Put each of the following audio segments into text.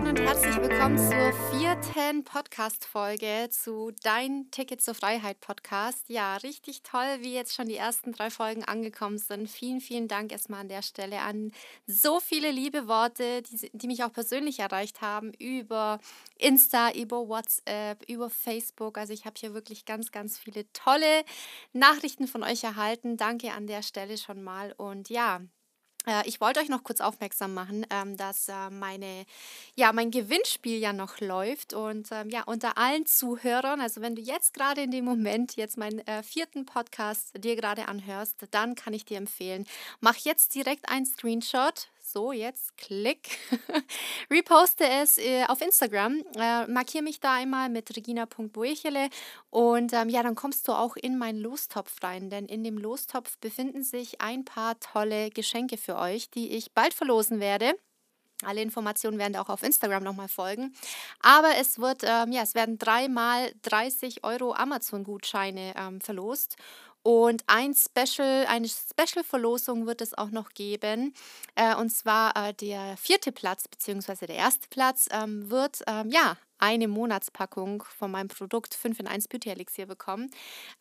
Hallöchen und herzlich willkommen zur vierten Podcast-Folge zu Dein Ticket zur Freiheit Podcast. Ja, richtig toll, wie jetzt schon die ersten drei Folgen angekommen sind. Vielen, vielen Dank erstmal an der Stelle an so viele liebe Worte, die, die mich auch persönlich erreicht haben über Insta, über WhatsApp, über Facebook. Also ich habe hier wirklich ganz, ganz viele tolle Nachrichten von euch erhalten. Danke an der Stelle schon mal. Und ja, ich wollte euch noch kurz aufmerksam machen, ähm, dass äh, meine, ja, mein Gewinnspiel ja noch läuft und ähm, ja, unter allen Zuhörern, also wenn du jetzt gerade in dem Moment jetzt meinen äh, vierten Podcast dir gerade anhörst, dann kann ich dir empfehlen, mach jetzt direkt einen Screenshot, so, jetzt klick. Reposte es äh, auf Instagram. Äh, markiere mich da einmal mit regina.boechele und ähm, ja, dann kommst du auch in meinen Lostopf rein, denn in dem Lostopf befinden sich ein paar tolle Geschenke für euch, die ich bald verlosen werde. Alle Informationen werden auch auf Instagram nochmal folgen. Aber es wird, ähm, ja, es werden dreimal 30 Euro Amazon-Gutscheine ähm, verlost. Und ein Special, eine Special-Verlosung wird es auch noch geben. Äh, und zwar äh, der vierte Platz, beziehungsweise der erste Platz, ähm, wird ähm, ja eine Monatspackung von meinem Produkt 5 in 1 Beauty Elixir bekommen,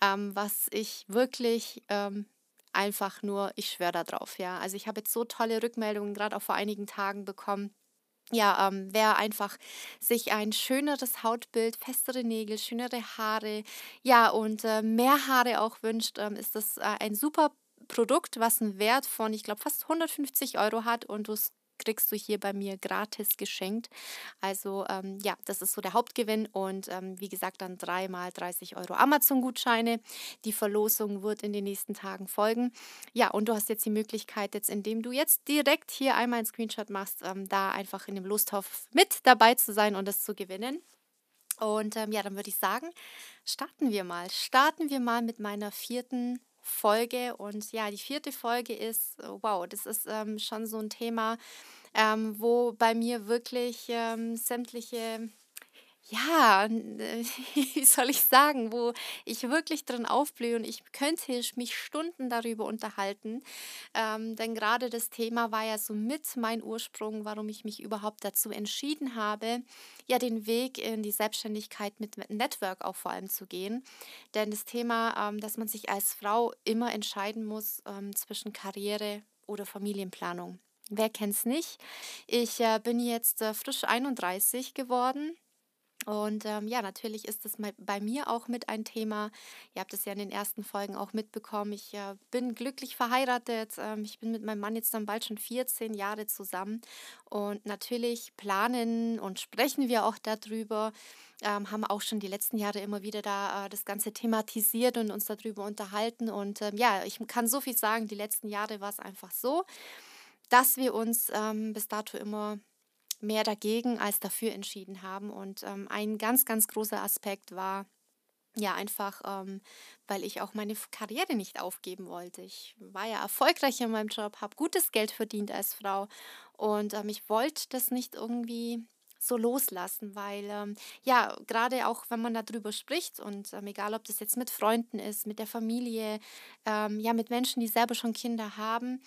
ähm, was ich wirklich ähm, einfach nur, ich schwöre da drauf, ja. Also ich habe jetzt so tolle Rückmeldungen gerade auch vor einigen Tagen bekommen ja, ähm, wer einfach sich ein schöneres Hautbild, festere Nägel, schönere Haare, ja, und äh, mehr Haare auch wünscht, ähm, ist das äh, ein super Produkt, was einen Wert von, ich glaube, fast 150 Euro hat und du es kriegst du hier bei mir gratis geschenkt. Also ähm, ja, das ist so der Hauptgewinn und ähm, wie gesagt dann dreimal 30 Euro Amazon-Gutscheine. Die Verlosung wird in den nächsten Tagen folgen. Ja, und du hast jetzt die Möglichkeit, jetzt indem du jetzt direkt hier einmal einen Screenshot machst, ähm, da einfach in dem Lostopf mit dabei zu sein und es zu gewinnen. Und ähm, ja, dann würde ich sagen, starten wir mal. Starten wir mal mit meiner vierten Folge. Und ja, die vierte Folge ist, wow, das ist ähm, schon so ein Thema, ähm, wo bei mir wirklich ähm, sämtliche ja, äh, wie soll ich sagen, wo ich wirklich drin aufblühe und ich könnte mich Stunden darüber unterhalten. Ähm, denn gerade das Thema war ja so mit mein Ursprung, warum ich mich überhaupt dazu entschieden habe, ja, den Weg in die Selbstständigkeit mit Network auch vor allem zu gehen. Denn das Thema, ähm, dass man sich als Frau immer entscheiden muss ähm, zwischen Karriere oder Familienplanung. Wer kennt es nicht? Ich äh, bin jetzt äh, frisch 31 geworden und ähm, ja, natürlich ist das bei mir auch mit ein Thema. Ihr habt es ja in den ersten Folgen auch mitbekommen. Ich äh, bin glücklich verheiratet. Ähm, ich bin mit meinem Mann jetzt dann bald schon 14 Jahre zusammen. Und natürlich planen und sprechen wir auch darüber. Ähm, haben auch schon die letzten Jahre immer wieder da äh, das Ganze thematisiert und uns darüber unterhalten. Und ähm, ja, ich kann so viel sagen, die letzten Jahre war es einfach so, dass wir uns ähm, bis dato immer mehr dagegen als dafür entschieden haben. Und ähm, ein ganz, ganz großer Aspekt war, ja, einfach, ähm, weil ich auch meine Karriere nicht aufgeben wollte. Ich war ja erfolgreich in meinem Job, habe gutes Geld verdient als Frau und ähm, ich wollte das nicht irgendwie so loslassen, weil ähm, ja, gerade auch wenn man darüber spricht und ähm, egal ob das jetzt mit Freunden ist, mit der Familie, ähm, ja, mit Menschen, die selber schon Kinder haben,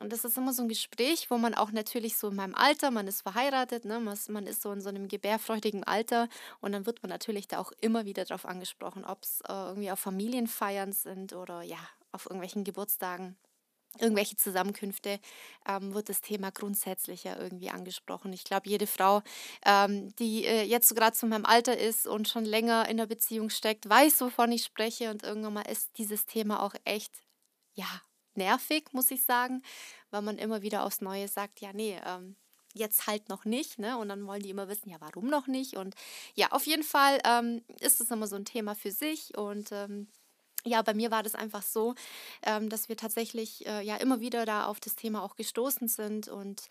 und das ist immer so ein Gespräch, wo man auch natürlich so in meinem Alter, man ist verheiratet, ne, man ist so in so einem gebärfreudigen Alter und dann wird man natürlich da auch immer wieder drauf angesprochen, ob es äh, irgendwie auf Familienfeiern sind oder ja, auf irgendwelchen Geburtstagen irgendwelche Zusammenkünfte, ähm, wird das Thema grundsätzlich ja irgendwie angesprochen. Ich glaube, jede Frau, ähm, die äh, jetzt so gerade zu meinem Alter ist und schon länger in der Beziehung steckt, weiß, wovon ich spreche und irgendwann mal ist dieses Thema auch echt, ja, nervig, muss ich sagen, weil man immer wieder aufs Neue sagt, ja, nee, ähm, jetzt halt noch nicht, ne? Und dann wollen die immer wissen, ja, warum noch nicht? Und ja, auf jeden Fall ähm, ist es immer so ein Thema für sich und ähm, ja, bei mir war das einfach so, ähm, dass wir tatsächlich äh, ja immer wieder da auf das Thema auch gestoßen sind und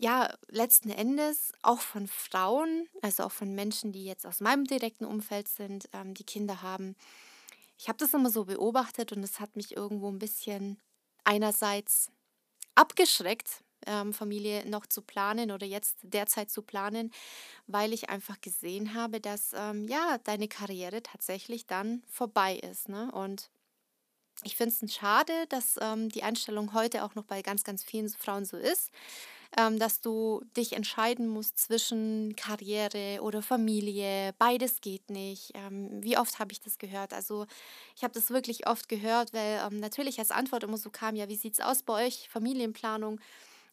ja, letzten Endes auch von Frauen, also auch von Menschen, die jetzt aus meinem direkten Umfeld sind, ähm, die Kinder haben. Ich habe das immer so beobachtet und es hat mich irgendwo ein bisschen einerseits abgeschreckt, ähm, Familie noch zu planen oder jetzt derzeit zu planen, weil ich einfach gesehen habe, dass ähm, ja deine Karriere tatsächlich dann vorbei ist. Ne? Und ich finde es schade, dass ähm, die Einstellung heute auch noch bei ganz, ganz vielen Frauen so ist. Ähm, dass du dich entscheiden musst zwischen Karriere oder Familie. Beides geht nicht. Ähm, wie oft habe ich das gehört? Also ich habe das wirklich oft gehört, weil ähm, natürlich als Antwort immer so kam, ja, wie sieht es aus bei euch, Familienplanung?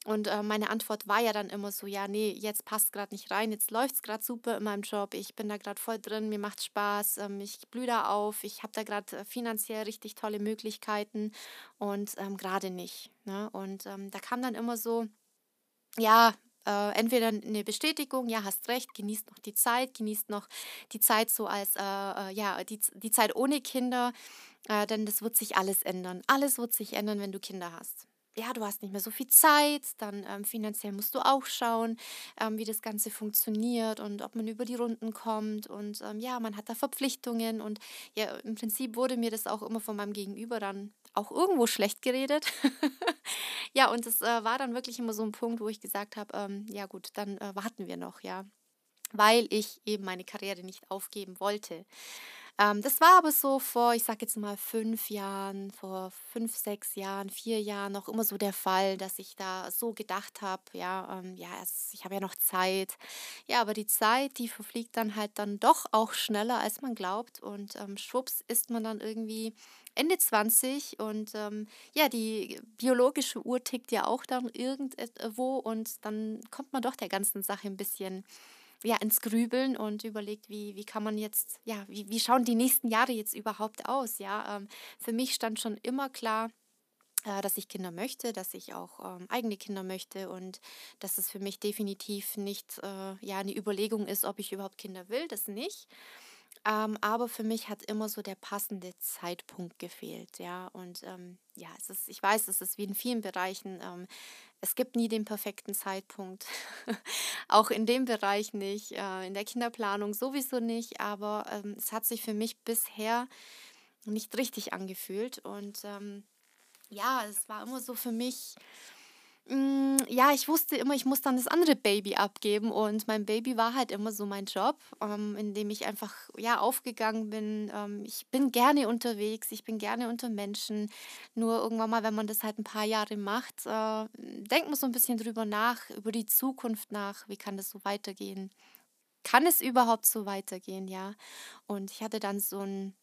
Und äh, meine Antwort war ja dann immer so, ja, nee, jetzt passt gerade nicht rein, jetzt läuft es gerade super in meinem Job, ich bin da gerade voll drin, mir macht Spaß, ähm, ich blühe da auf, ich habe da gerade äh, finanziell richtig tolle Möglichkeiten und ähm, gerade nicht. Ne? Und ähm, da kam dann immer so, ja, äh, entweder eine Bestätigung, ja, hast recht, genießt noch die Zeit, genießt noch die Zeit so als, äh, äh, ja, die, die Zeit ohne Kinder, äh, denn das wird sich alles ändern. Alles wird sich ändern, wenn du Kinder hast ja, du hast nicht mehr so viel Zeit, dann ähm, finanziell musst du auch schauen, ähm, wie das Ganze funktioniert und ob man über die Runden kommt und ähm, ja, man hat da Verpflichtungen und ja, im Prinzip wurde mir das auch immer von meinem Gegenüber dann auch irgendwo schlecht geredet. ja, und es äh, war dann wirklich immer so ein Punkt, wo ich gesagt habe, ähm, ja gut, dann äh, warten wir noch, ja, weil ich eben meine Karriere nicht aufgeben wollte. Ähm, das war aber so vor, ich sag jetzt mal, fünf Jahren, vor fünf, sechs Jahren, vier Jahren noch immer so der Fall, dass ich da so gedacht habe, ja, ähm, ja, es, ich habe ja noch Zeit. Ja, aber die Zeit, die verfliegt dann halt dann doch auch schneller, als man glaubt. Und ähm, schwupps ist man dann irgendwie Ende 20 und ähm, ja, die biologische Uhr tickt ja auch dann irgendwo und dann kommt man doch der ganzen Sache ein bisschen ja, ins Grübeln und überlegt, wie, wie kann man jetzt, ja, wie, wie schauen die nächsten Jahre jetzt überhaupt aus? Ja, ähm, für mich stand schon immer klar, äh, dass ich Kinder möchte, dass ich auch ähm, eigene Kinder möchte und dass es für mich definitiv nicht äh, ja, eine Überlegung ist, ob ich überhaupt Kinder will, das nicht. Ähm, aber für mich hat immer so der passende Zeitpunkt gefehlt, ja. Und ähm, ja, es ist, ich weiß, es ist wie in vielen Bereichen, ähm, es gibt nie den perfekten Zeitpunkt. Auch in dem Bereich nicht, äh, in der Kinderplanung sowieso nicht, aber ähm, es hat sich für mich bisher nicht richtig angefühlt. Und ähm, ja, es war immer so für mich ja, ich wusste immer, ich muss dann das andere Baby abgeben und mein Baby war halt immer so mein Job, ähm, in dem ich einfach ja aufgegangen bin. Ähm, ich bin gerne unterwegs, ich bin gerne unter Menschen. Nur irgendwann mal, wenn man das halt ein paar Jahre macht, äh, denkt man so ein bisschen drüber nach, über die Zukunft nach. Wie kann das so weitergehen? Kann es überhaupt so weitergehen, ja? Und ich hatte dann so ein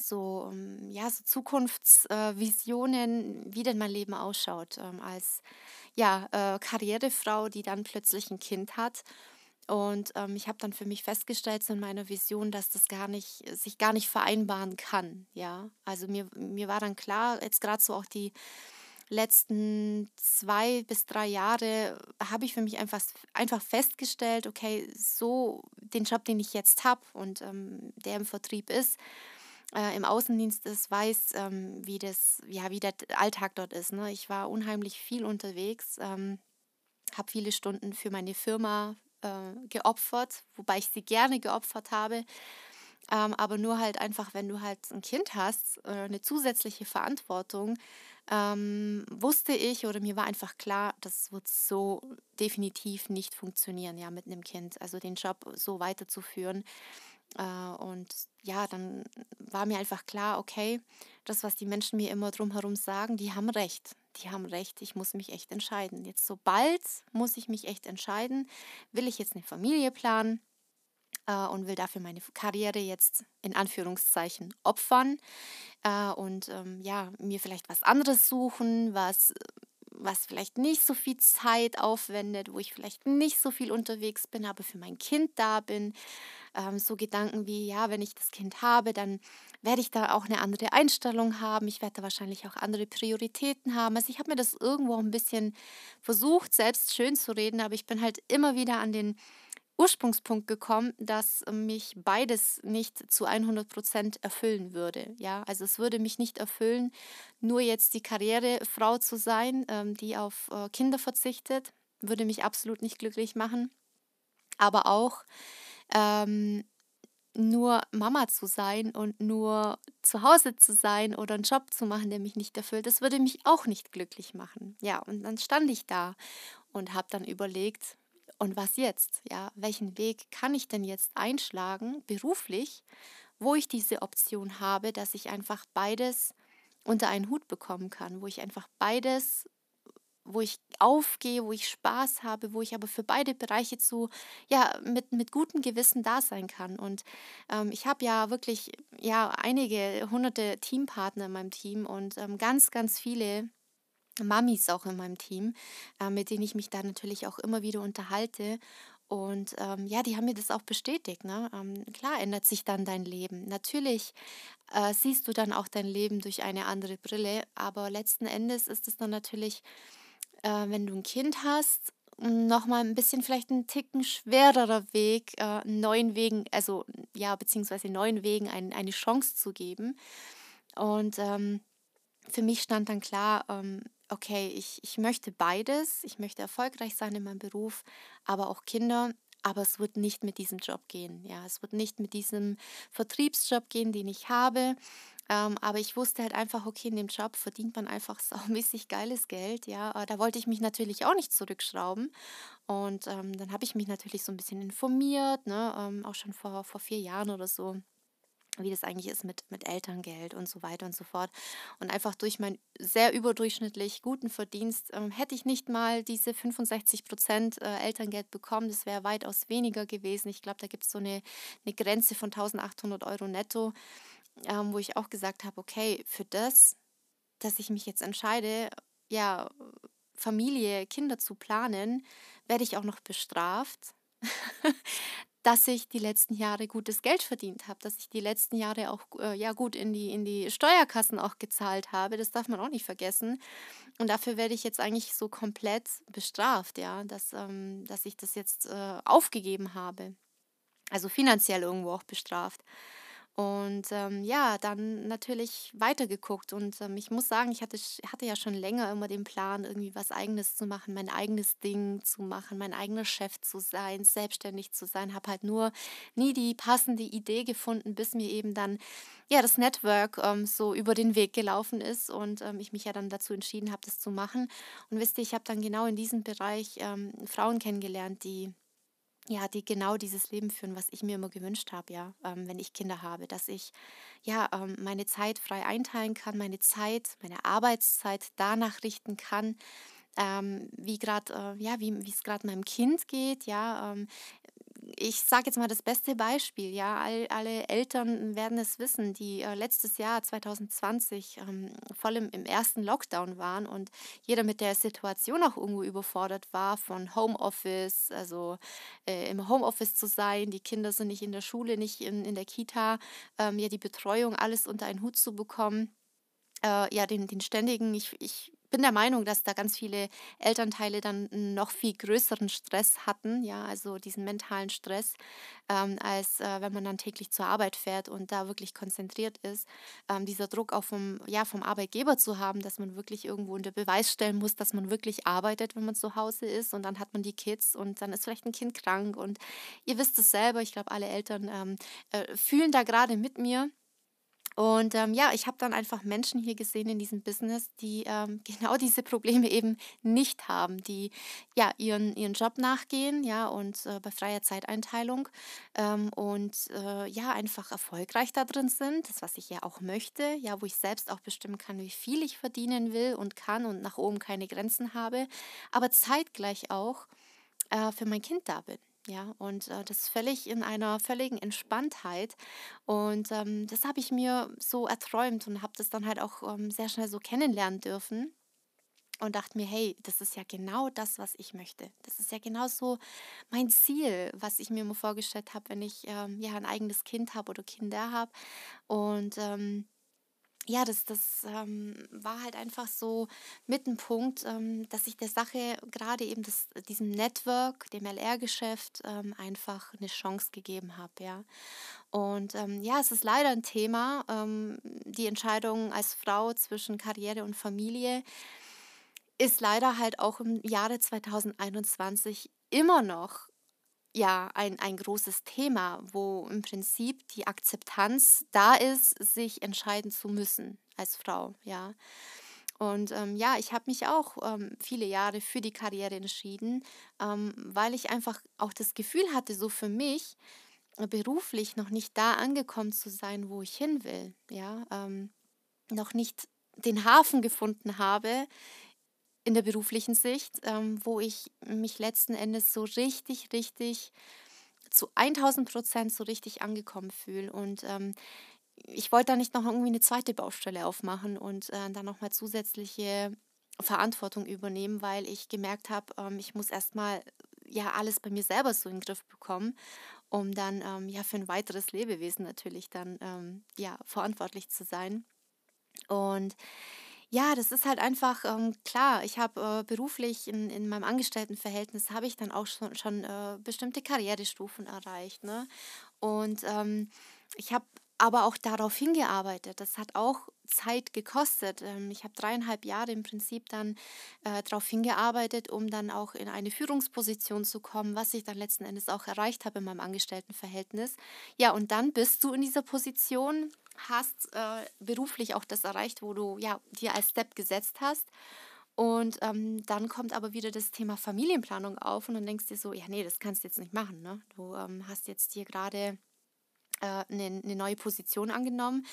so, ähm, ja, so Zukunftsvisionen, wie denn mein Leben ausschaut, ähm, als ja, äh, Karrierefrau, die dann plötzlich ein Kind hat. Und ähm, ich habe dann für mich festgestellt so in meiner Vision, dass das gar nicht, sich gar nicht vereinbaren kann. Ja, also mir, mir war dann klar, jetzt gerade so auch die letzten zwei bis drei Jahre habe ich für mich einfach, einfach festgestellt, okay, so den Job, den ich jetzt habe und ähm, der im Vertrieb ist, äh, im Außendienst ist, weiß, ähm, wie, das, ja, wie der Alltag dort ist. Ne? Ich war unheimlich viel unterwegs, ähm, habe viele Stunden für meine Firma äh, geopfert, wobei ich sie gerne geopfert habe. Ähm, aber nur halt einfach, wenn du halt ein Kind hast, äh, eine zusätzliche Verantwortung, ähm, wusste ich oder mir war einfach klar, das wird so definitiv nicht funktionieren, ja, mit einem Kind. Also den Job so weiterzuführen. Äh, und ja, dann war mir einfach klar, okay, das, was die Menschen mir immer drumherum sagen, die haben recht. Die haben recht, ich muss mich echt entscheiden. Jetzt so bald muss ich mich echt entscheiden. Will ich jetzt eine Familie planen äh, und will dafür meine Karriere jetzt in Anführungszeichen opfern äh, und ähm, ja, mir vielleicht was anderes suchen, was was vielleicht nicht so viel Zeit aufwendet, wo ich vielleicht nicht so viel unterwegs bin, aber für mein Kind da bin. Ähm, so Gedanken wie, ja, wenn ich das Kind habe, dann werde ich da auch eine andere Einstellung haben. Ich werde da wahrscheinlich auch andere Prioritäten haben. Also ich habe mir das irgendwo ein bisschen versucht, selbst schön zu reden, aber ich bin halt immer wieder an den Ursprungspunkt gekommen, dass mich beides nicht zu 100 Prozent erfüllen würde. Ja, also es würde mich nicht erfüllen, nur jetzt die Karrierefrau zu sein, ähm, die auf äh, Kinder verzichtet, würde mich absolut nicht glücklich machen. Aber auch ähm, nur Mama zu sein und nur zu Hause zu sein oder einen Job zu machen, der mich nicht erfüllt, das würde mich auch nicht glücklich machen. Ja, und dann stand ich da und habe dann überlegt, und was jetzt? Ja, welchen Weg kann ich denn jetzt einschlagen, beruflich, wo ich diese Option habe, dass ich einfach beides unter einen Hut bekommen kann, wo ich einfach beides wo ich aufgehe, wo ich Spaß habe, wo ich aber für beide Bereiche zu, ja, mit, mit gutem Gewissen da sein kann. Und ähm, ich habe ja wirklich, ja, einige hunderte Teampartner in meinem Team und ähm, ganz, ganz viele Mamis auch in meinem Team, äh, mit denen ich mich da natürlich auch immer wieder unterhalte. Und ähm, ja, die haben mir das auch bestätigt. Ne? Ähm, klar ändert sich dann dein Leben. Natürlich äh, siehst du dann auch dein Leben durch eine andere Brille, aber letzten Endes ist es dann natürlich, äh, wenn du ein Kind hast, nochmal ein bisschen vielleicht ein Ticken schwererer Weg, äh, neuen Wegen, also ja, beziehungsweise neuen Wegen ein, eine Chance zu geben. Und ähm, für mich stand dann klar, ähm, okay, ich, ich möchte beides. Ich möchte erfolgreich sein in meinem Beruf, aber auch Kinder. Aber es wird nicht mit diesem Job gehen. Ja, es wird nicht mit diesem Vertriebsjob gehen, den ich habe. Ähm, aber ich wusste halt einfach, okay, in dem Job verdient man einfach saumäßig geiles Geld. Ja, äh, da wollte ich mich natürlich auch nicht zurückschrauben. Und ähm, dann habe ich mich natürlich so ein bisschen informiert, ne, ähm, auch schon vor, vor vier Jahren oder so wie das eigentlich ist mit, mit Elterngeld und so weiter und so fort. Und einfach durch meinen sehr überdurchschnittlich guten Verdienst ähm, hätte ich nicht mal diese 65 Prozent äh, Elterngeld bekommen. Das wäre weitaus weniger gewesen. Ich glaube, da gibt es so eine, eine Grenze von 1800 Euro netto, ähm, wo ich auch gesagt habe, okay, für das, dass ich mich jetzt entscheide, ja, Familie, Kinder zu planen, werde ich auch noch bestraft. dass ich die letzten Jahre gutes Geld verdient habe, dass ich die letzten Jahre auch äh, ja gut in die, in die Steuerkassen auch gezahlt habe. Das darf man auch nicht vergessen. Und dafür werde ich jetzt eigentlich so komplett bestraft, ja, dass, ähm, dass ich das jetzt äh, aufgegeben habe. Also finanziell irgendwo auch bestraft. Und ähm, ja, dann natürlich weitergeguckt. Und ähm, ich muss sagen, ich hatte, hatte ja schon länger immer den Plan, irgendwie was eigenes zu machen, mein eigenes Ding zu machen, mein eigener Chef zu sein, selbstständig zu sein. Habe halt nur nie die passende Idee gefunden, bis mir eben dann ja das Network ähm, so über den Weg gelaufen ist und ähm, ich mich ja dann dazu entschieden habe, das zu machen. Und wisst ihr, ich habe dann genau in diesem Bereich ähm, Frauen kennengelernt, die ja, die genau dieses Leben führen, was ich mir immer gewünscht habe, ja, ähm, wenn ich Kinder habe, dass ich ja ähm, meine Zeit frei einteilen kann, meine Zeit, meine Arbeitszeit danach richten kann, ähm, wie gerade, äh, ja, wie es gerade meinem Kind geht, ja, ähm, ich sage jetzt mal das beste Beispiel, ja, all, alle Eltern werden es wissen, die äh, letztes Jahr 2020 ähm, voll im, im, ersten Lockdown waren und jeder mit der Situation auch irgendwo überfordert war, von Homeoffice, also äh, im Homeoffice zu sein, die Kinder sind nicht in der Schule, nicht in, in der Kita, ähm, ja, die Betreuung, alles unter einen Hut zu bekommen. Äh, ja, den, den ständigen, ich, ich bin der Meinung, dass da ganz viele Elternteile dann noch viel größeren Stress hatten, ja, also diesen mentalen Stress, ähm, als äh, wenn man dann täglich zur Arbeit fährt und da wirklich konzentriert ist. Ähm, dieser Druck auch vom, ja, vom Arbeitgeber zu haben, dass man wirklich irgendwo unter Beweis stellen muss, dass man wirklich arbeitet, wenn man zu Hause ist und dann hat man die Kids und dann ist vielleicht ein Kind krank und ihr wisst es selber, ich glaube, alle Eltern ähm, äh, fühlen da gerade mit mir. Und ähm, ja, ich habe dann einfach Menschen hier gesehen in diesem Business, die ähm, genau diese Probleme eben nicht haben, die ja ihren, ihren Job nachgehen, ja, und äh, bei freier Zeiteinteilung ähm, und äh, ja, einfach erfolgreich da drin sind, das, was ich ja auch möchte, ja, wo ich selbst auch bestimmen kann, wie viel ich verdienen will und kann und nach oben keine Grenzen habe, aber zeitgleich auch äh, für mein Kind da bin. Ja, und äh, das völlig in einer völligen Entspanntheit. Und ähm, das habe ich mir so erträumt und habe das dann halt auch ähm, sehr schnell so kennenlernen dürfen. Und dachte mir, hey, das ist ja genau das, was ich möchte. Das ist ja genau so mein Ziel, was ich mir immer vorgestellt habe, wenn ich ähm, ja ein eigenes Kind habe oder Kinder habe. Und ähm, ja, das, das ähm, war halt einfach so mit ein Punkt, ähm, dass ich der Sache gerade eben das, diesem Network, dem LR-Geschäft ähm, einfach eine Chance gegeben habe, ja. Und ähm, ja, es ist leider ein Thema, ähm, die Entscheidung als Frau zwischen Karriere und Familie ist leider halt auch im Jahre 2021 immer noch ja ein, ein großes Thema, wo im Prinzip die Akzeptanz da ist, sich entscheiden zu müssen als Frau, ja. Und ähm, ja, ich habe mich auch ähm, viele Jahre für die Karriere entschieden, ähm, weil ich einfach auch das Gefühl hatte, so für mich äh, beruflich noch nicht da angekommen zu sein, wo ich hin will, ja, ähm, noch nicht den Hafen gefunden habe, in der beruflichen Sicht, ähm, wo ich mich letzten Endes so richtig, richtig zu 1000 Prozent so richtig angekommen fühle. Und ähm, ich wollte da nicht noch irgendwie eine zweite Baustelle aufmachen und äh, dann nochmal zusätzliche Verantwortung übernehmen, weil ich gemerkt habe, ähm, ich muss erstmal ja alles bei mir selber so in den Griff bekommen, um dann ähm, ja für ein weiteres Lebewesen natürlich dann ähm, ja verantwortlich zu sein. Und ja, das ist halt einfach ähm, klar. Ich habe äh, beruflich in, in meinem Angestelltenverhältnis habe ich dann auch schon, schon äh, bestimmte Karrierestufen erreicht. Ne? Und ähm, ich habe aber auch darauf hingearbeitet. Das hat auch Zeit gekostet. Ähm, ich habe dreieinhalb Jahre im Prinzip dann äh, darauf hingearbeitet, um dann auch in eine Führungsposition zu kommen, was ich dann letzten Endes auch erreicht habe in meinem Angestelltenverhältnis. Ja, und dann bist du in dieser Position, hast äh, beruflich auch das erreicht, wo du ja dir als Step gesetzt hast. Und ähm, dann kommt aber wieder das Thema Familienplanung auf und dann denkst du dir so, ja, nee, das kannst du jetzt nicht machen. Ne? Du ähm, hast jetzt hier gerade äh, eine, eine neue Position angenommen,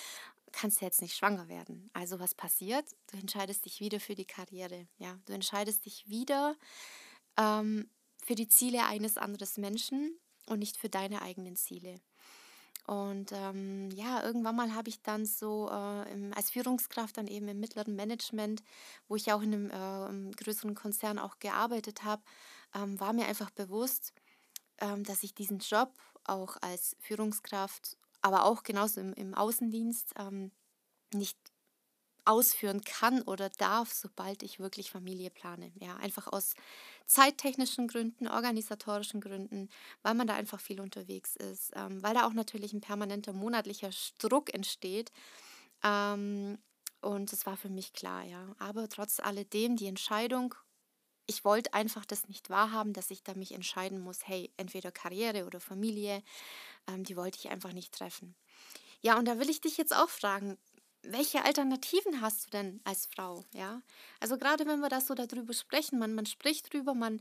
kannst du jetzt nicht schwanger werden. Also was passiert? Du entscheidest dich wieder für die Karriere. Ja, du entscheidest dich wieder ähm, für die Ziele eines anderen Menschen und nicht für deine eigenen Ziele. Und ähm, ja, irgendwann mal habe ich dann so äh, im, als Führungskraft dann eben im mittleren Management, wo ich auch in einem, äh, größeren Konzern auch gearbeitet habe, ähm, war mir einfach bewusst, ähm, dass ich diesen Job auch als Führungskraft, aber auch genauso im, im Außendienst ähm, nicht ausführen kann oder darf, sobald ich wirklich Familie plane. Ja, einfach aus zeittechnischen Gründen, organisatorischen Gründen, weil man da einfach viel unterwegs ist, ähm, weil da auch natürlich ein permanenter monatlicher Druck entsteht. Ähm, und das war für mich klar, ja. Aber trotz alledem, die Entscheidung ich wollte einfach das nicht wahrhaben, dass ich da mich entscheiden muss, hey, entweder Karriere oder Familie, ähm, die wollte ich einfach nicht treffen. Ja, und da will ich dich jetzt auch fragen, welche Alternativen hast du denn als Frau? Ja, also gerade wenn wir da so darüber sprechen, man, man spricht drüber, man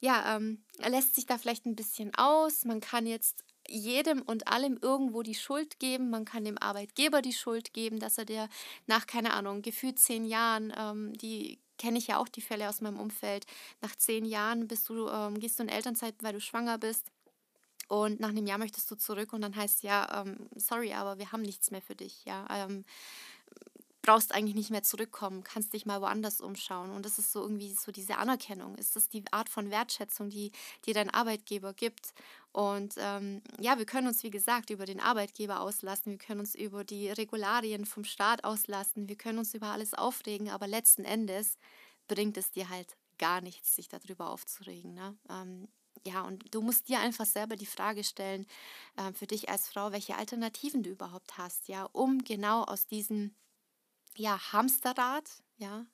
ja, ähm, lässt sich da vielleicht ein bisschen aus, man kann jetzt jedem und allem irgendwo die Schuld geben. Man kann dem Arbeitgeber die Schuld geben, dass er dir nach, keine Ahnung, gefühlt zehn Jahren ähm, die kenne ich ja auch die Fälle aus meinem Umfeld. Nach zehn Jahren bist du, ähm, gehst du in Elternzeit, weil du schwanger bist. Und nach einem Jahr möchtest du zurück und dann heißt ja, ähm, sorry, aber wir haben nichts mehr für dich. Ja, ähm, brauchst eigentlich nicht mehr zurückkommen, kannst dich mal woanders umschauen. Und das ist so irgendwie so diese Anerkennung. Ist das die Art von Wertschätzung, die dir dein Arbeitgeber gibt? Und ähm, ja, wir können uns, wie gesagt, über den Arbeitgeber auslassen, wir können uns über die Regularien vom Staat auslassen, wir können uns über alles aufregen, aber letzten Endes bringt es dir halt gar nichts, sich darüber aufzuregen. Ne? Ähm, ja, und du musst dir einfach selber die Frage stellen, äh, für dich als Frau, welche Alternativen du überhaupt hast, ja, um genau aus diesem ja, Hamsterrad, ja,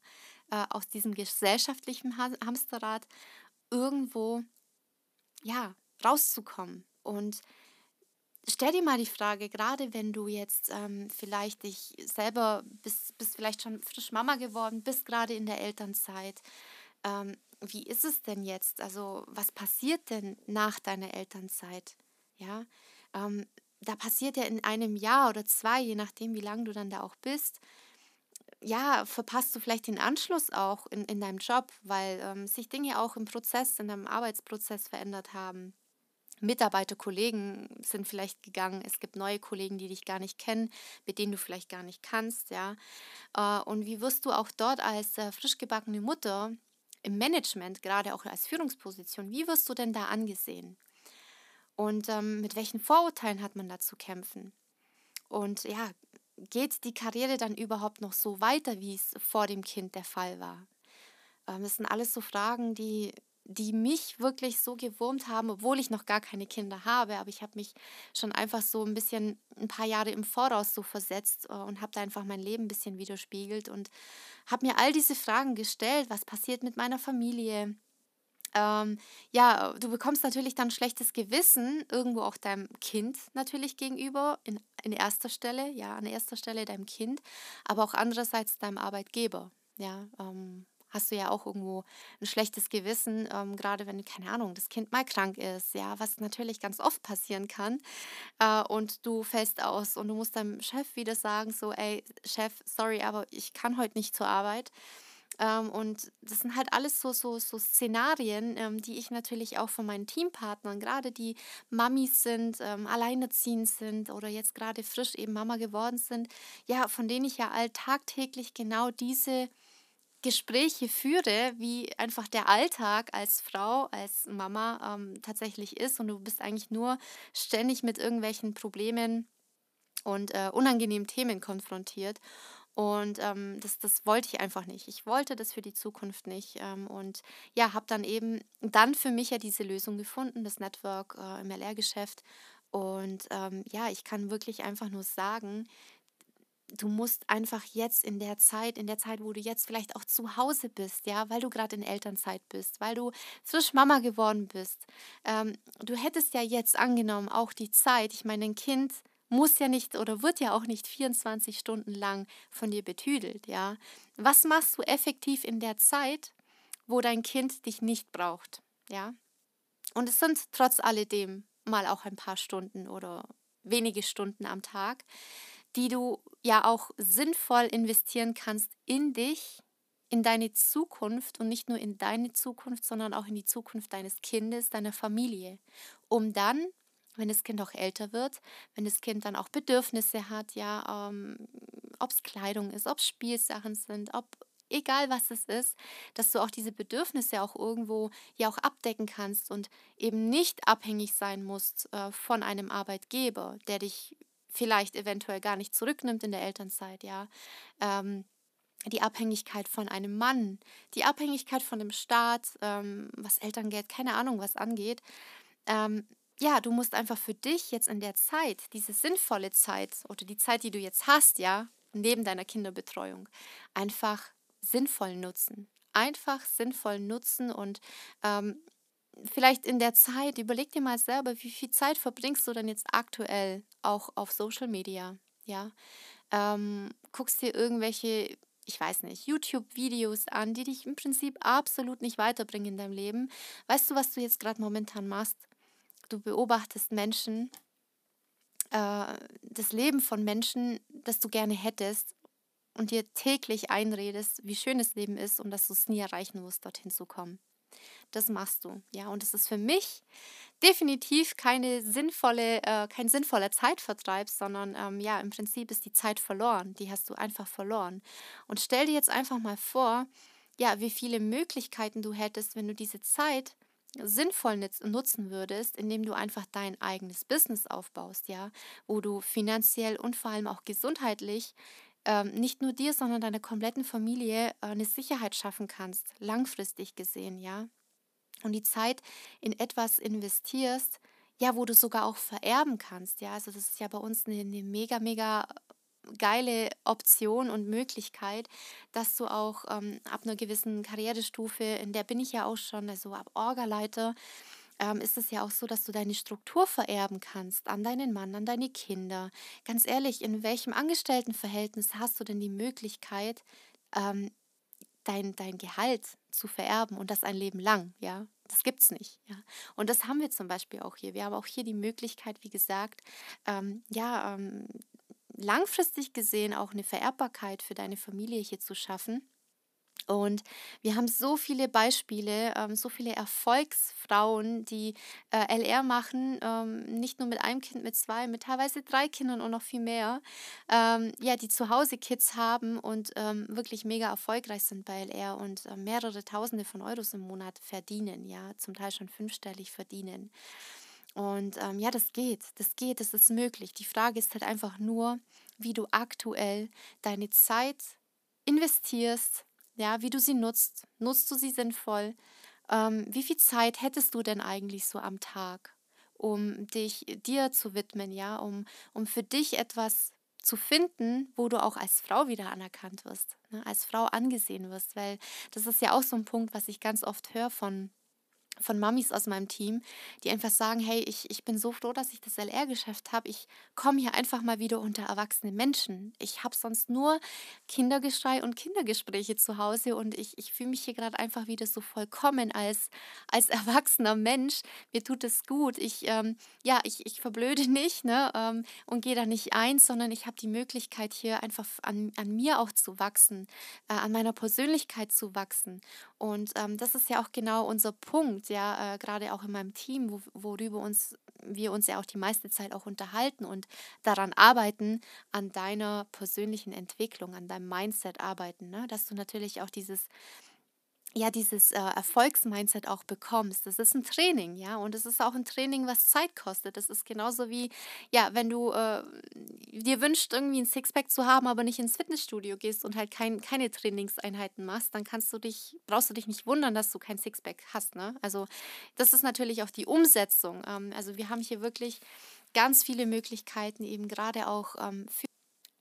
äh, aus diesem gesellschaftlichen Hamsterrad irgendwo, ja, rauszukommen. Und stell dir mal die Frage, gerade wenn du jetzt ähm, vielleicht dich selber, bist, bist vielleicht schon frisch Mama geworden, bist gerade in der Elternzeit, ähm, wie ist es denn jetzt? Also was passiert denn nach deiner Elternzeit? Ja, ähm, da passiert ja in einem Jahr oder zwei, je nachdem, wie lange du dann da auch bist, ja, verpasst du vielleicht den Anschluss auch in, in deinem Job, weil ähm, sich Dinge auch im Prozess, in deinem Arbeitsprozess verändert haben. Mitarbeiter, Kollegen sind vielleicht gegangen. Es gibt neue Kollegen, die dich gar nicht kennen, mit denen du vielleicht gar nicht kannst, ja. Äh, und wie wirst du auch dort als äh, frisch gebackene Mutter im Management, gerade auch als Führungsposition, wie wirst du denn da angesehen? Und ähm, mit welchen Vorurteilen hat man da zu kämpfen? Und ja, geht die Karriere dann überhaupt noch so weiter, wie es vor dem Kind der Fall war? Ähm, das sind alles so Fragen, die, die mich wirklich so gewurmt haben, obwohl ich noch gar keine Kinder habe. Aber ich habe mich schon einfach so ein bisschen ein paar Jahre im Voraus so versetzt äh, und habe da einfach mein Leben ein bisschen widerspiegelt und habe mir all diese Fragen gestellt. Was passiert mit meiner Familie? ähm, ja, du bekommst natürlich dann schlechtes Gewissen, irgendwo auch deinem Kind natürlich gegenüber, in, in erster Stelle, ja, an erster Stelle deinem Kind, aber auch andererseits deinem Arbeitgeber, ja, ähm, hast du ja auch irgendwo ein schlechtes Gewissen, ähm, gerade wenn, keine Ahnung, das Kind mal krank ist, ja, was natürlich ganz oft passieren kann. Äh, und du fällst aus und du musst deinem Chef wieder sagen, so, ey, Chef, sorry, aber ich kann heute nicht zur Arbeit. Ähm, und das sind halt alles so, so, so Szenarien, ähm, die ich natürlich auch von meinen Teampartnern, gerade die Mamis sind, ähm, alleinerziehend sind oder jetzt gerade frisch eben Mama geworden sind, ja, von denen ich ja alltagtäglich genau diese Gespräche führe, wie einfach der Alltag als Frau, als Mama ähm, tatsächlich ist und du bist eigentlich nur ständig mit irgendwelchen Problemen und äh, unangenehmen Themen konfrontiert. Und ähm, das, das wollte ich einfach nicht. Ich wollte das für die Zukunft nicht. Ähm, und ja, habe dann eben dann für mich ja diese Lösung gefunden, das Network äh, im LR-Geschäft. Und ähm, ja, ich kann wirklich einfach nur sagen, du musst einfach jetzt in der Zeit, in der Zeit, wo du jetzt vielleicht auch zu Hause bist, ja, weil du gerade in Elternzeit bist, weil du frisch Mama geworden bist, ähm, du hättest ja jetzt angenommen auch die Zeit, ich meine, ein Kind muss ja nicht oder wird ja auch nicht 24 Stunden lang von dir betüdelt, ja. Was machst du effektiv in der Zeit, wo dein Kind dich nicht braucht, ja? Und es sind trotz alledem mal auch ein paar Stunden oder wenige Stunden am Tag, die du ja auch sinnvoll investieren kannst in dich, in deine Zukunft und nicht nur in deine Zukunft, sondern auch in die Zukunft deines Kindes, deiner Familie, um dann wenn das Kind auch älter wird, wenn das Kind dann auch Bedürfnisse hat, ja, ähm, ob es Kleidung ist, ob es Spielsachen sind, ob egal was es ist, dass du auch diese Bedürfnisse auch irgendwo ja auch abdecken kannst und eben nicht abhängig sein musst äh, von einem Arbeitgeber, der dich vielleicht eventuell gar nicht zurücknimmt in der Elternzeit, ja. Ähm, die Abhängigkeit von einem Mann, die Abhängigkeit von dem Staat, ähm, was Elterngeld, keine Ahnung, was angeht. Ähm, ja, du musst einfach für dich jetzt in der Zeit, diese sinnvolle Zeit oder die Zeit, die du jetzt hast, ja, neben deiner Kinderbetreuung, einfach sinnvoll nutzen. Einfach sinnvoll nutzen und ähm, vielleicht in der Zeit, überleg dir mal selber, wie viel Zeit verbringst du denn jetzt aktuell auch auf Social Media, ja? Ähm, guckst dir irgendwelche, ich weiß nicht, YouTube-Videos an, die dich im Prinzip absolut nicht weiterbringen in deinem Leben. Weißt du, was du jetzt gerade momentan machst? du beobachtest Menschen, äh, das Leben von Menschen, das du gerne hättest und dir täglich einredest, wie schön das Leben ist und dass du es nie erreichen musst, dorthin zu kommen. Das machst du, ja. Und das ist für mich definitiv keine sinnvolle, äh, kein sinnvoller Zeitvertreib, sondern ähm, ja, im Prinzip ist die Zeit verloren. Die hast du einfach verloren. Und stell dir jetzt einfach mal vor, ja, wie viele Möglichkeiten du hättest, wenn du diese Zeit sinnvoll nutzen würdest, indem du einfach dein eigenes Business aufbaust, ja, wo du finanziell und vor allem auch gesundheitlich ähm, nicht nur dir, sondern deiner kompletten Familie äh, eine Sicherheit schaffen kannst, langfristig gesehen, ja. Und die Zeit in etwas investierst, ja, wo du sogar auch vererben kannst, ja. Also das ist ja bei uns eine, eine mega, mega geile Option und Möglichkeit, dass du auch ähm, ab einer gewissen Karrierestufe, in der bin ich ja auch schon, also ab Orgaleiter, ähm, ist es ja auch so, dass du deine Struktur vererben kannst an deinen Mann, an deine Kinder. Ganz ehrlich, in welchem Angestelltenverhältnis hast du denn die Möglichkeit, ähm, dein, dein Gehalt zu vererben und das ein Leben lang, ja? Das es nicht. Ja. Und das haben wir zum Beispiel auch hier. Wir haben auch hier die Möglichkeit, wie gesagt, ähm, ja, ähm, langfristig gesehen auch eine Vererbbarkeit für deine Familie hier zu schaffen. Und wir haben so viele Beispiele, ähm, so viele Erfolgsfrauen, die äh, LR machen, ähm, nicht nur mit einem Kind, mit zwei, mit teilweise drei Kindern und noch viel mehr, ähm, ja, die zu Hause Kids haben und ähm, wirklich mega erfolgreich sind bei LR und äh, mehrere Tausende von Euros im Monat verdienen, ja, zum Teil schon fünfstellig verdienen. Und ähm, ja, das geht, das geht, das ist möglich. Die Frage ist halt einfach nur, wie du aktuell deine Zeit investierst, ja, wie du sie nutzt. Nutzt du sie sinnvoll? Ähm, wie viel Zeit hättest du denn eigentlich so am Tag, um dich dir zu widmen, ja, um, um für dich etwas zu finden, wo du auch als Frau wieder anerkannt wirst, ne, als Frau angesehen wirst, weil das ist ja auch so ein Punkt, was ich ganz oft höre von von Mamis aus meinem Team, die einfach sagen, hey, ich, ich bin so froh, dass ich das LR-Geschäft habe. Ich komme hier einfach mal wieder unter erwachsene Menschen. Ich habe sonst nur Kindergeschrei und Kindergespräche zu Hause und ich, ich fühle mich hier gerade einfach wieder so vollkommen als, als erwachsener Mensch. Mir tut es gut. Ich, ähm, ja, ich, ich verblöde nicht ne, ähm, und gehe da nicht ein, sondern ich habe die Möglichkeit hier einfach an, an mir auch zu wachsen, äh, an meiner Persönlichkeit zu wachsen. Und ähm, das ist ja auch genau unser Punkt, ja, äh, gerade auch in meinem Team, wo, worüber uns wir uns ja auch die meiste Zeit auch unterhalten und daran arbeiten, an deiner persönlichen Entwicklung, an deinem Mindset arbeiten, ne? dass du natürlich auch dieses ja dieses äh, Erfolgsmindset auch bekommst. Das ist ein Training, ja, und es ist auch ein Training, was Zeit kostet. Das ist genauso wie, ja, wenn du äh, dir wünschst, irgendwie ein Sixpack zu haben, aber nicht ins Fitnessstudio gehst und halt kein, keine Trainingseinheiten machst, dann kannst du dich, brauchst du dich nicht wundern, dass du kein Sixpack hast, ne? Also das ist natürlich auch die Umsetzung. Ähm, also wir haben hier wirklich ganz viele Möglichkeiten, eben gerade auch ähm, für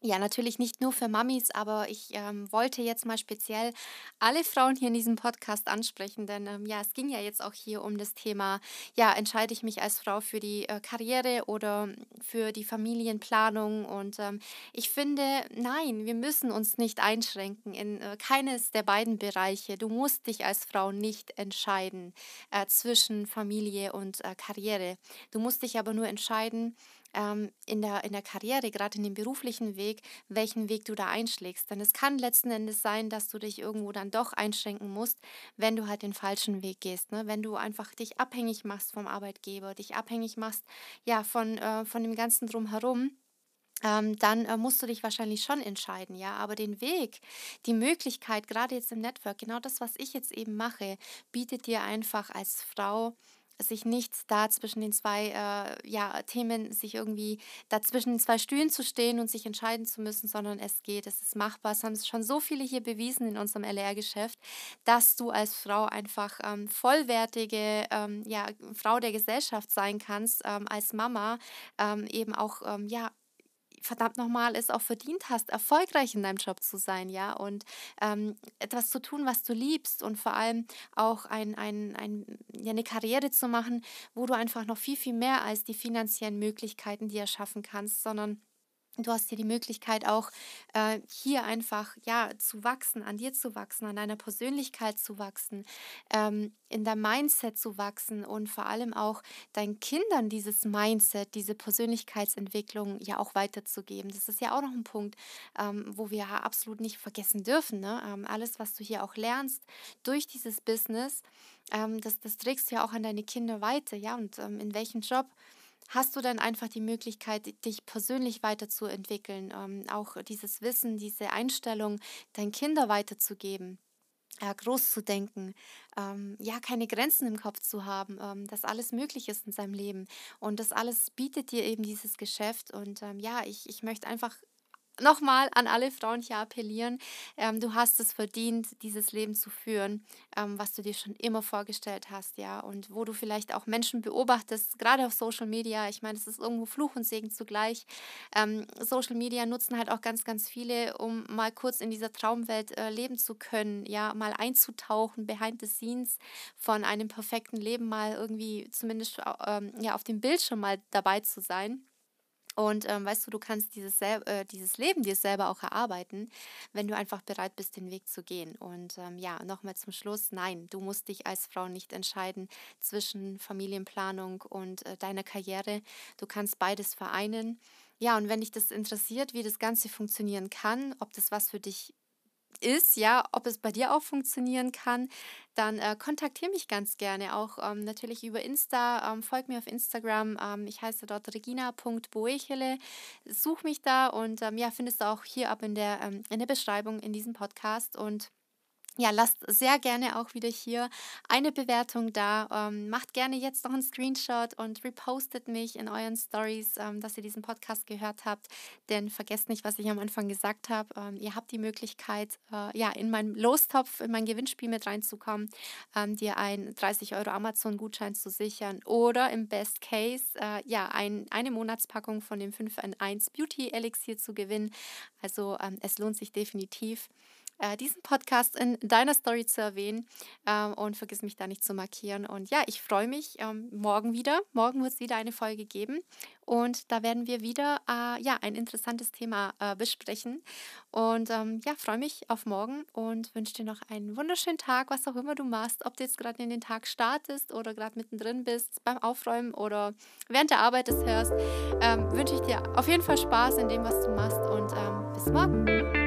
ja, natürlich nicht nur für Mamis, aber ich ähm, wollte jetzt mal speziell alle Frauen hier in diesem Podcast ansprechen, denn ähm, ja, es ging ja jetzt auch hier um das Thema, ja, entscheide ich mich als Frau für die äh, Karriere oder für die Familienplanung und ähm, ich finde, nein, wir müssen uns nicht einschränken in äh, keines der beiden Bereiche. Du musst dich als Frau nicht entscheiden äh, zwischen Familie und äh, Karriere. Du musst dich aber nur entscheiden, ähm, in, der, in der Karriere, gerade in dem beruflichen Weg, welchen Weg du da einschlägst. Denn es kann letzten Endes sein, dass du dich irgendwo dann doch einschränken musst, wenn du halt den falschen Weg gehst. Ne? Wenn du einfach dich abhängig machst vom Arbeitgeber, dich abhängig machst ja, von, äh, von dem Ganzen drumherum. Ähm, dann äh, musst du dich wahrscheinlich schon entscheiden, ja. Aber den Weg, die Möglichkeit, gerade jetzt im Network, genau das, was ich jetzt eben mache, bietet dir einfach als Frau sich nicht da zwischen den zwei äh, ja, Themen, sich irgendwie dazwischen den zwei Stühlen zu stehen und sich entscheiden zu müssen, sondern es geht, es ist machbar. Es haben schon so viele hier bewiesen in unserem LR-Geschäft, dass du als Frau einfach ähm, vollwertige ähm, ja, Frau der Gesellschaft sein kannst, ähm, als Mama ähm, eben auch ähm, ja, verdammt nochmal es auch verdient hast, erfolgreich in deinem Job zu sein, ja, und ähm, etwas zu tun, was du liebst und vor allem auch ein, ein, ein, ja, eine Karriere zu machen, wo du einfach noch viel, viel mehr als die finanziellen Möglichkeiten dir erschaffen kannst, sondern Du hast hier die Möglichkeit auch äh, hier einfach ja zu wachsen, an dir zu wachsen, an deiner Persönlichkeit zu wachsen, ähm, in deinem Mindset zu wachsen und vor allem auch deinen Kindern dieses Mindset, diese Persönlichkeitsentwicklung ja auch weiterzugeben. Das ist ja auch noch ein Punkt, ähm, wo wir absolut nicht vergessen dürfen. Ne? Ähm, alles, was du hier auch lernst durch dieses Business, ähm, das, das trägst du ja auch an deine Kinder weiter, ja, und ähm, in welchem Job hast du dann einfach die Möglichkeit, dich persönlich weiterzuentwickeln, ähm, auch dieses Wissen, diese Einstellung deinen Kindern weiterzugeben. Äh, groß zu denken, ähm, ja, keine Grenzen im Kopf zu haben, ähm, dass alles möglich ist in seinem Leben. Und das alles bietet dir eben dieses Geschäft. Und ähm, ja, ich, ich möchte einfach nochmal an alle Frauen hier appellieren, ähm, du hast es verdient, dieses Leben zu führen, ähm, was du dir schon immer vorgestellt hast, ja, und wo du vielleicht auch Menschen beobachtest, gerade auf Social Media, ich meine, es ist irgendwo Fluch und Segen zugleich. Ähm, Social Media nutzen halt auch ganz, ganz viele, um mal kurz in dieser Traumwelt äh, leben zu können, ja, mal einzutauchen, behind the scenes von einem perfekten Leben mal irgendwie zumindest äh, ja, auf dem Bildschirm mal dabei zu sein. Und ähm, weißt du, du kannst dieses, äh, dieses Leben dir selber auch erarbeiten, wenn du einfach bereit bist, den Weg zu gehen. Und ähm, ja, nochmal zum Schluss, nein, du musst dich als Frau nicht entscheiden zwischen Familienplanung und äh, deiner Karriere. Du kannst beides vereinen. Ja, und wenn dich das interessiert, wie das Ganze funktionieren kann, ob das was für dich ist, ja, ob es bei dir auch funktionieren kann, dann äh, kontaktiere mich ganz gerne auch ähm, natürlich über Insta. Ähm, folg mir auf Instagram. Ähm, ich heiße dort regina.boechele. Such mich da und ähm, ja, findest du auch hier ab in der, ähm, in der Beschreibung in diesem Podcast. Und ja, lasst sehr gerne auch wieder hier eine Bewertung da. Ähm, macht gerne jetzt noch einen Screenshot und repostet mich in euren Stories, ähm, dass ihr diesen Podcast gehört habt. Denn vergesst nicht, was ich am Anfang gesagt habe. Ähm, ihr habt die Möglichkeit, äh, ja, in meinen Lostopf, in mein Gewinnspiel mit reinzukommen, ähm, dir einen 30 Euro Amazon-Gutschein zu sichern oder im Best Case, äh, ja, ein, eine Monatspackung von dem 5 in 1 Beauty Elixier zu gewinnen. Also ähm, es lohnt sich definitiv. Äh, diesen Podcast in deiner Story zu erwähnen ähm, und vergiss mich da nicht zu markieren. Und ja, ich freue mich ähm, morgen wieder. Morgen wird es wieder eine Folge geben und da werden wir wieder äh, ja, ein interessantes Thema äh, besprechen. Und ähm, ja, freue mich auf morgen und wünsche dir noch einen wunderschönen Tag, was auch immer du machst, ob du jetzt gerade in den Tag startest oder gerade mittendrin bist, beim Aufräumen oder während der Arbeit es hörst. Ähm, wünsche ich dir auf jeden Fall Spaß in dem, was du machst und ähm, bis morgen.